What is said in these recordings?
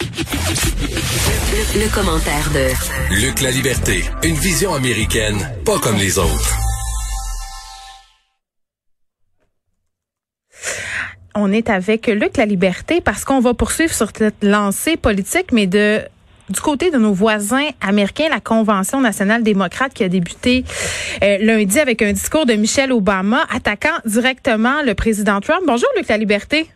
Le, le commentaire de Luc La Liberté, une vision américaine, pas comme les autres. On est avec Luc La Liberté parce qu'on va poursuivre sur cette lancée politique, mais de du côté de nos voisins américains, la Convention nationale démocrate qui a débuté euh, lundi avec un discours de Michelle Obama attaquant directement le président Trump. Bonjour Luc La Liberté.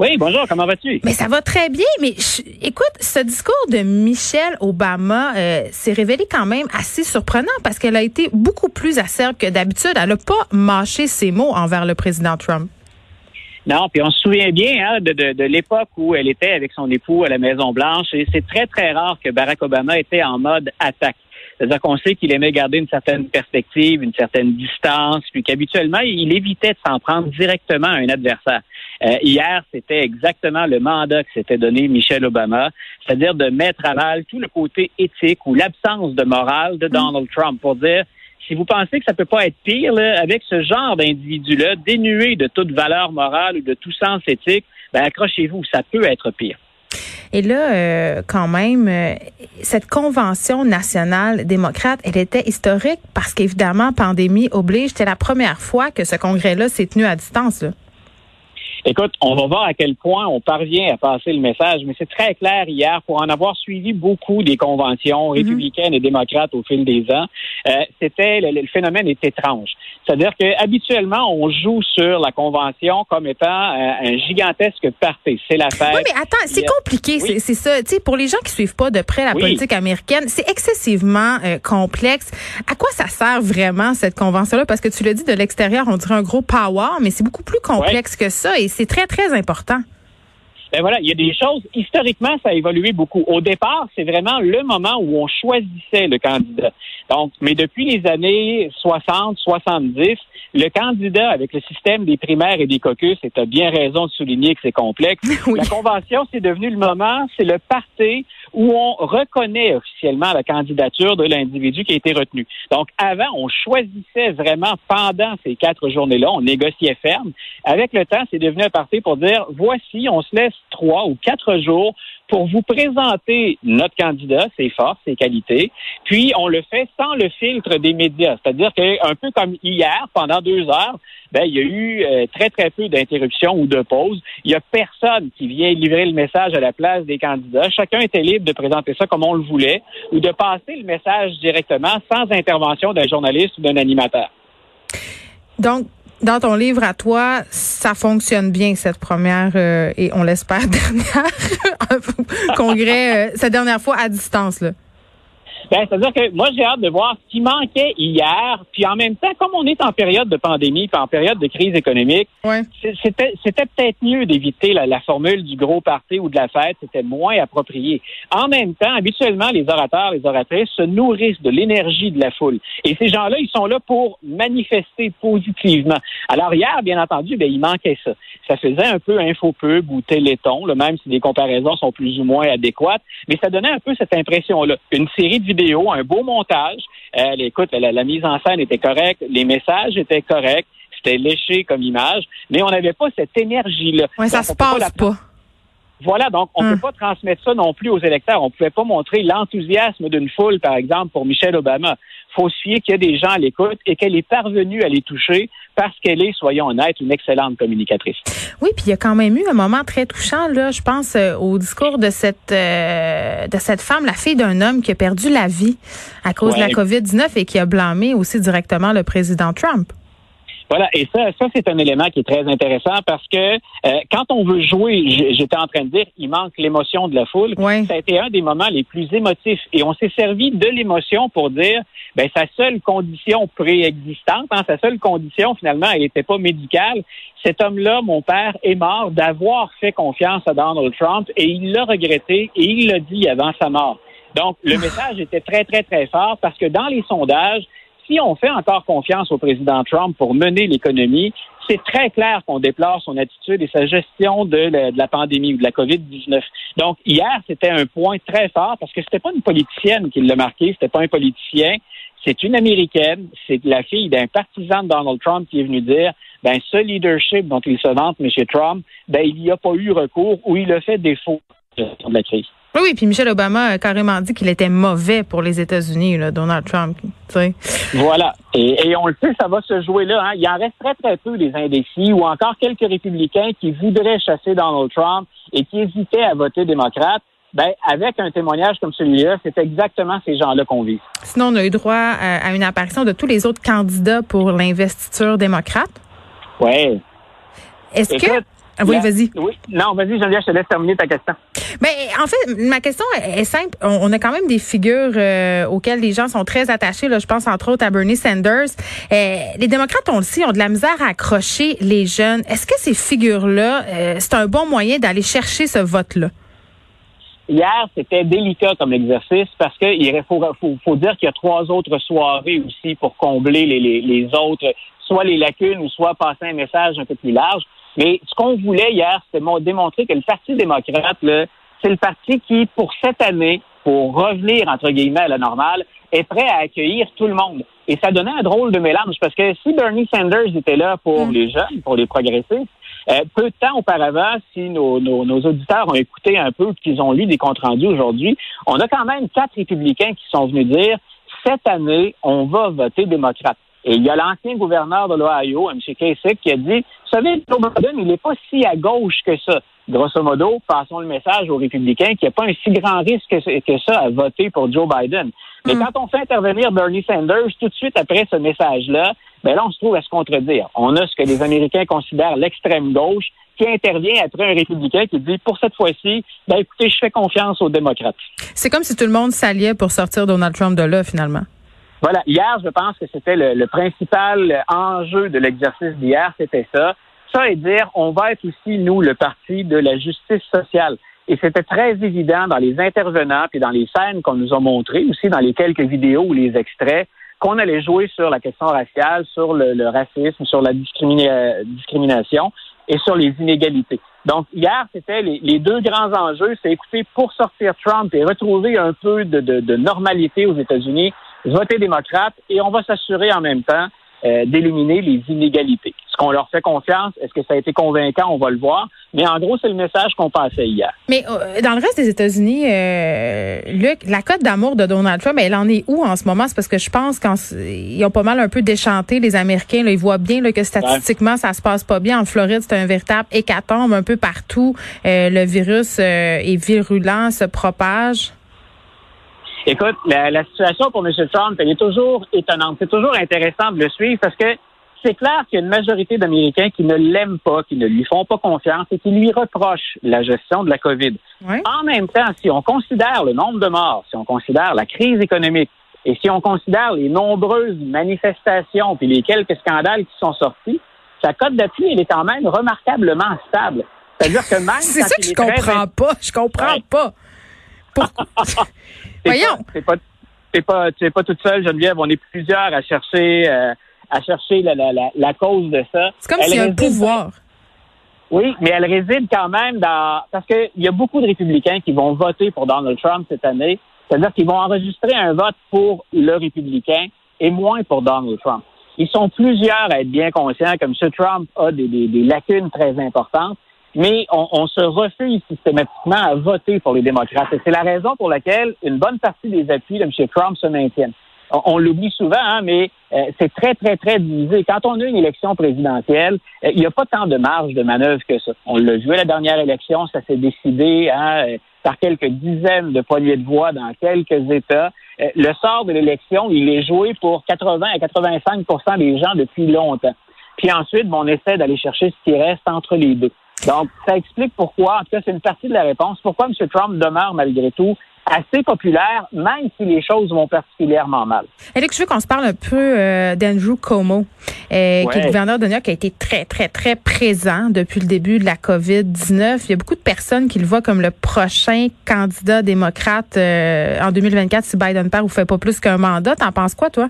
Oui, bonjour, comment vas-tu? Mais ça va très bien, mais je- écoute, ce discours de Michelle Obama euh, s'est révélé quand même assez surprenant parce qu'elle a été beaucoup plus acerbe que d'habitude. Elle n'a pas mâché ses mots envers le président Trump. Non, puis on se souvient bien hein, de, de, de l'époque où elle était avec son époux à la Maison-Blanche et c'est très, très rare que Barack Obama était en mode attaque. C'est-à-dire qu'on sait qu'il aimait garder une certaine perspective, une certaine distance, puis qu'habituellement, il évitait de s'en prendre directement à un adversaire. Euh, hier, c'était exactement le mandat que s'était donné Michelle Obama, c'est-à-dire de mettre à mal tout le côté éthique ou l'absence de morale de Donald Trump pour dire si vous pensez que ça peut pas être pire, là, avec ce genre d'individu-là, dénué de toute valeur morale ou de tout sens éthique, ben accrochez-vous, ça peut être pire. Et là, euh, quand même, euh, cette convention nationale démocrate, elle était historique parce qu'évidemment, pandémie oblige, c'était la première fois que ce congrès-là s'est tenu à distance. Écoute, on va voir à quel point on parvient à passer le message, mais c'est très clair hier, pour en avoir suivi beaucoup des conventions républicaines et démocrates au fil des ans, euh, c'était le, le phénomène est étrange. C'est-à-dire que habituellement, on joue sur la convention comme étant euh, un gigantesque party. C'est la fête. Oui, mais attends, c'est compliqué, Oui. c'est ça. Tu sais, pour les gens qui suivent pas de près la Oui. politique américaine, c'est excessivement euh, complexe. À quoi ça sert vraiment cette convention-là? Parce que tu l'as dit de l'extérieur, on dirait un gros power, mais c'est beaucoup plus complexe que ça et c'est très très important. Ben voilà, il y a des choses, historiquement, ça a évolué beaucoup. Au départ, c'est vraiment le moment où on choisissait le candidat. Donc, mais depuis les années 60, 70, le candidat avec le système des primaires et des caucus, et tu as bien raison de souligner que c'est complexe, Oui. la convention, c'est devenu le moment, c'est le parti où on reconnaît officiellement la candidature de l'individu qui a été retenu. Donc, avant, on choisissait vraiment pendant ces quatre journées-là, on négociait ferme. Avec le temps, c'est devenu un parti pour dire, voici, on se laisse trois ou quatre jours pour vous présenter notre candidat, ses forces, ses qualités, puis on le fait sans le filtre des médias. C'est-à-dire qu'un peu comme hier, pendant deux heures, ben, il y a eu euh, très, très peu d'interruptions ou de pauses. Il y a personne qui vient livrer le message à la place des candidats. Chacun était libre de présenter ça comme on le voulait ou de passer le message directement sans intervention d'un journaliste ou d'un animateur. Donc, dans ton livre à toi, ça fonctionne bien cette première euh, et on l'espère dernière congrès, euh, cette dernière fois à distance là. Ben, c'est-à-dire que moi, j'ai hâte de voir ce qui manquait hier, puis en même temps, comme on est en période de pandémie, puis en période de crise économique, Ouais. c'était c'était peut-être mieux d'éviter la, la formule du gros party ou de la fête, c'était moins approprié. En même temps, habituellement, les orateurs, les oratrices se nourrissent de l'énergie de la foule. Et ces gens-là, ils sont là pour manifester positivement. Alors hier, bien entendu, ben, il manquait ça. Ça faisait un peu infopub ou téléthon, là, même si les comparaisons sont plus ou moins adéquates, mais ça donnait un peu cette impression-là. Une série de un beau montage. Euh, écoute, la, la mise en scène était correcte, les messages étaient corrects, c'était léché comme image, mais on n'avait pas cette énergie-là. Ouais, ça Donc, se pas passe la- pas. Voilà, donc on ne Hum. peut pas transmettre ça non plus aux électeurs. On ne pouvait pas montrer l'enthousiasme d'une foule, par exemple, pour Michelle Obama. faut se fier qu'il y a des gens à l'écoute et qu'elle est parvenue à les toucher parce qu'elle est, soyons honnêtes, une excellente communicatrice. Oui, puis il y a quand même eu un moment très touchant là, je pense euh, au discours de cette euh, de cette femme, la fille d'un homme qui a perdu la vie à cause de la Ouais. Covid-19 et qui a blâmé aussi directement le président Trump. Voilà, et ça, ça c'est un élément qui est très intéressant parce que euh, quand on veut jouer, j'étais en train de dire, il manque l'émotion de la foule. Ça a été un des moments les plus émotifs et on s'est servi de l'émotion pour dire, ben sa seule condition préexistante, hein, sa seule condition finalement, elle n'était pas médicale. Cet homme-là, mon père, est mort d'avoir fait confiance à Donald Trump et il l'a regretté et il l'a dit avant sa mort. Donc, le message était très, très, très fort parce que dans les sondages, si on fait encore confiance au président Trump pour mener l'économie, c'est très clair qu'on déplore son attitude et sa gestion de la, pandémie ou de la COVID-19. Donc, hier, c'était un point très fort parce que c'était pas une politicienne qui l'a marqué, c'était pas un politicien, c'est une Américaine, c'est la fille d'un partisan de Donald Trump qui est venu dire, ben, ce leadership dont il se vante, M. Trump, ben, il n'y a pas eu recours ou il a fait défaut de la crise. Oui, puis Michelle Obama a carrément dit qu'il était mauvais pour les États-Unis, Donald Trump. Voilà. Et, on le sait, ça va se jouer là. Hein. Il en reste très, très peu des indécis ou encore quelques républicains qui voudraient chasser Donald Trump et qui hésitaient à voter démocrate. Ben, avec un témoignage comme celui-là, c'est exactement ces gens-là qu'on vit. Sinon, on a eu droit euh, à une apparition de tous les autres candidats pour l'investiture démocrate. Oui. Est-ce que ah oui, vas-y. Oui. Non, vas-y, Geneviève, je te laisse terminer ta question. Mais ben, en fait, ma question est simple. On, a quand même des figures euh, auxquelles les gens sont très attachés. Là, je pense entre autres à Bernie Sanders. Euh, les démocrates, on le sait, ont de la misère à accrocher les jeunes. Est-ce que ces figures-là, euh, c'est un bon moyen d'aller chercher ce vote-là? Hier, c'était délicat comme exercice parce qu'il faut, faut, faut, dire qu'il y a trois autres soirées aussi pour combler les, les, les autres, soit les lacunes ou soit passer un message un peu plus large. Mais ce qu'on voulait hier, c'était démontrer que le Parti démocrate, c'est le parti qui, pour cette année, pour revenir, entre guillemets, à la normale, est prêt à accueillir tout le monde. Et ça donnait un drôle de mélange, parce que si Bernie Sanders était là pour mm. les jeunes, pour les progressistes, euh, peu de temps auparavant, si nos, nos, nos auditeurs ont écouté un peu, qu'ils ont lu des comptes rendus aujourd'hui, on a quand même quatre républicains qui sont venus dire cette année, on va voter démocrate. Et il y a l'ancien gouverneur de l'Ohio, M. Kasich, qui a dit, vous savez, Joe Biden, il n'est pas si à gauche que ça. Grosso modo, passons le message aux républicains qu'il n'y a pas un si grand risque que, ça à voter pour Joe Biden. Mais hmm. quand on fait intervenir Bernie Sanders tout de suite après ce message-là, ben là, on se trouve à se contredire. On a ce que les Américains considèrent l'extrême gauche qui intervient après un républicain qui dit, pour cette fois-ci, ben écoutez, je fais confiance aux démocrates. C'est comme si tout le monde s'alliait pour sortir Donald Trump de là, finalement. Voilà, hier, je pense que c'était le, principal enjeu de l'exercice d'hier, c'était ça. Ça et dire, on va être aussi, nous, le parti de la justice sociale. Et c'était très évident dans les intervenants puis dans les scènes qu'on nous a montrées, aussi dans les quelques vidéos ou les extraits, qu'on allait jouer sur la question raciale, sur le, racisme, sur la discrimination et sur les inégalités. Donc, hier, c'était les, deux grands enjeux, c'est écouter pour sortir Trump et retrouver un peu de, de normalité aux États-Unis voter démocrate et on va s'assurer en même temps euh, d'éliminer les inégalités. Est-ce qu'on leur fait confiance? Est-ce que ça a été convaincant? On va le voir. Mais en gros, c'est le message qu'on passait hier. Mais euh, dans le reste des États-Unis, euh, Luc, la cote d'amour de Donald Trump, elle en est où en ce moment? C'est parce que je pense qu'ils ont pas mal un peu déchanté, les Américains. Là, ils voient bien là, que statistiquement, ça se passe pas bien. En Floride, c'est un véritable hécatombe un peu partout. le virus est virulent, se propage. Écoute, la, situation pour M. Trump, elle est toujours étonnante. C'est toujours intéressant de le suivre parce que c'est clair qu'il y a une majorité d'Américains qui ne l'aiment pas, qui ne lui font pas confiance et qui lui reprochent la gestion de la COVID. En même temps, si on considère le nombre de morts, si on considère la crise économique et si on considère les nombreuses manifestations puis les quelques scandales qui sont sortis, sa cote d'appui, elle est quand même remarquablement stable. C'est-à-dire que même C'est ça que je comprends pas. Je comprends pas. Voyons. C'est pas, c'est pas, pas toute seule, Geneviève. On est plusieurs à chercher, euh, à chercher la, la, la, cause de ça. C'est comme s'il y a un pouvoir. Oui, mais elle réside quand même dans, parce qu'il y a beaucoup de républicains qui vont voter pour Donald Trump cette année. C'est-à-dire qu'ils vont enregistrer un vote pour le républicain et moins pour Donald Trump. Ils sont plusieurs à être bien conscients que M. Trump a des, des, des lacunes très importantes mais on, se refuse systématiquement à voter pour les démocrates. Et c'est la raison pour laquelle une bonne partie des appuis de M. Trump se maintiennent. On, l'oublie souvent, hein, mais euh, c'est très, très, très divisé. Quand on a une élection présidentielle, euh, il n'y a pas tant de marge de manœuvre que ça. On l'a vu à la dernière élection, ça s'est décidé hein, euh, par quelques dizaines de poignées de voix dans quelques États. le sort de l'élection, il est joué pour 80 à 85% des gens depuis longtemps. Puis ensuite, on essaie d'aller chercher ce qui reste entre les deux. Donc, ça explique pourquoi, en tout cas, c'est une partie de la réponse, pourquoi M. Trump demeure malgré tout assez populaire, même si les choses vont particulièrement mal. Alex, je veux qu'on se parle un peu euh, d'Andrew Cuomo, euh, qui est gouverneur de New York, qui a été très, très, très présent depuis le début de la COVID-19. Il y a beaucoup de personnes qui le voient comme le prochain candidat démocrate euh, en 2024 si Biden perd ou fait pas plus qu'un mandat. T'en penses quoi, toi?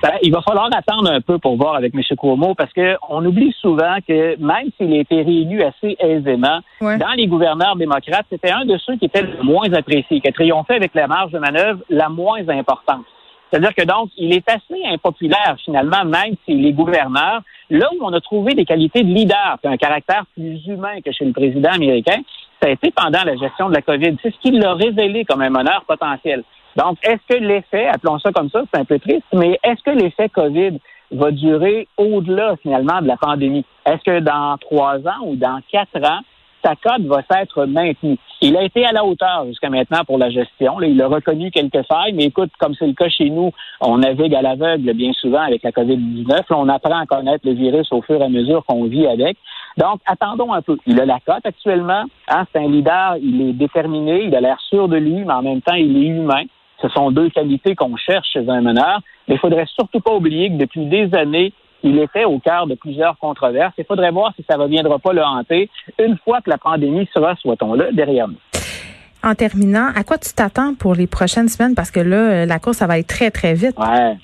Ben, il va falloir attendre un peu pour voir avec M. Cuomo parce qu'on oublie souvent que même s'il a été réélu assez aisément, dans les gouverneurs démocrates, c'était un de ceux qui était le moins apprécié, qui a triomphé avec la marge de manœuvre la moins importante. C'est-à-dire que donc, il est assez impopulaire finalement, même s'il est gouverneur. Là où on a trouvé des qualités de leader, un caractère plus humain que chez le président américain, ça a été pendant la gestion de la COVID. C'est ce qui l'a révélé comme un meneur potentiel. Donc, est-ce que l'effet, appelons ça comme ça, c'est un peu triste, mais est-ce que l'effet COVID va durer au-delà finalement de la pandémie? Est-ce que dans trois ans ou dans quatre ans, sa cote va s'être maintenue? Il a été à la hauteur jusqu'à maintenant pour la gestion. il a reconnu quelques failles, mais écoute, comme c'est le cas chez nous, on navigue à l'aveugle bien souvent avec la COVID-19. On apprend à connaître le virus au fur et à mesure qu'on vit avec. Donc, attendons un peu. Il a la cote actuellement. Hein, c'est un leader, il est déterminé, il a l'air sûr de lui, mais en même temps, il est humain. Ce sont deux qualités qu'on cherche chez un meneur. Mais il faudrait surtout pas oublier que depuis des années, il était au cœur de plusieurs controverses. Il faudrait voir si ça ne reviendra pas le hanter une fois que la pandémie sera, soit-on là, derrière nous. En terminant, à quoi tu t'attends pour les prochaines semaines? Parce que là, la course, ça va être très, très vite. Ouais.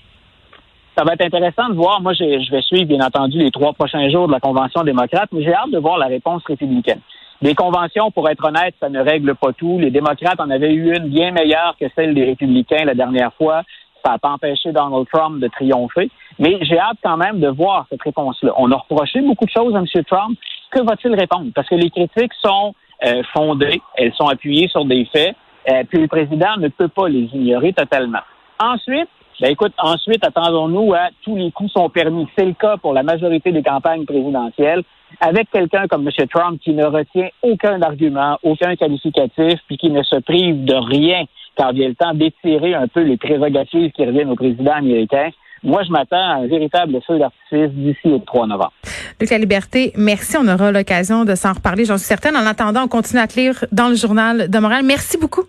Ça va être intéressant de voir. Moi, je vais suivre, bien entendu, les trois prochains jours de la Convention démocrate, mais j'ai hâte de voir la réponse républicaine. Les conventions, pour être honnête, ça ne règle pas tout. Les démocrates en avaient eu une bien meilleure que celle des républicains la dernière fois. Ça n'a pas empêché Donald Trump de triompher. Mais j'ai hâte quand même de voir cette réponse-là. On a reproché beaucoup de choses à M. Trump. Que va-t-il répondre? Parce que les critiques sont euh, fondées, elles sont appuyées sur des faits, euh, puis le président ne peut pas les ignorer totalement. Ensuite, ben écoute, ensuite, attendons-nous à tous les coups sont permis. C'est le cas pour la majorité des campagnes présidentielles avec quelqu'un comme M. Trump qui ne retient aucun argument, aucun qualificatif, puis qui ne se prive de rien quand vient le temps d'étirer un peu les prérogatives qui reviennent au président américain. Moi, je m'attends à un véritable feu d'artifice d'ici au 3 novembre. Luc La Liberté, merci. On aura l'occasion de s'en reparler, j'en suis certaine. En attendant, on continue à te lire dans le journal de Montréal. Merci beaucoup.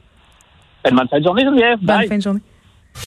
Bonne fin de journée, Geneviève. Bonne fin de journée.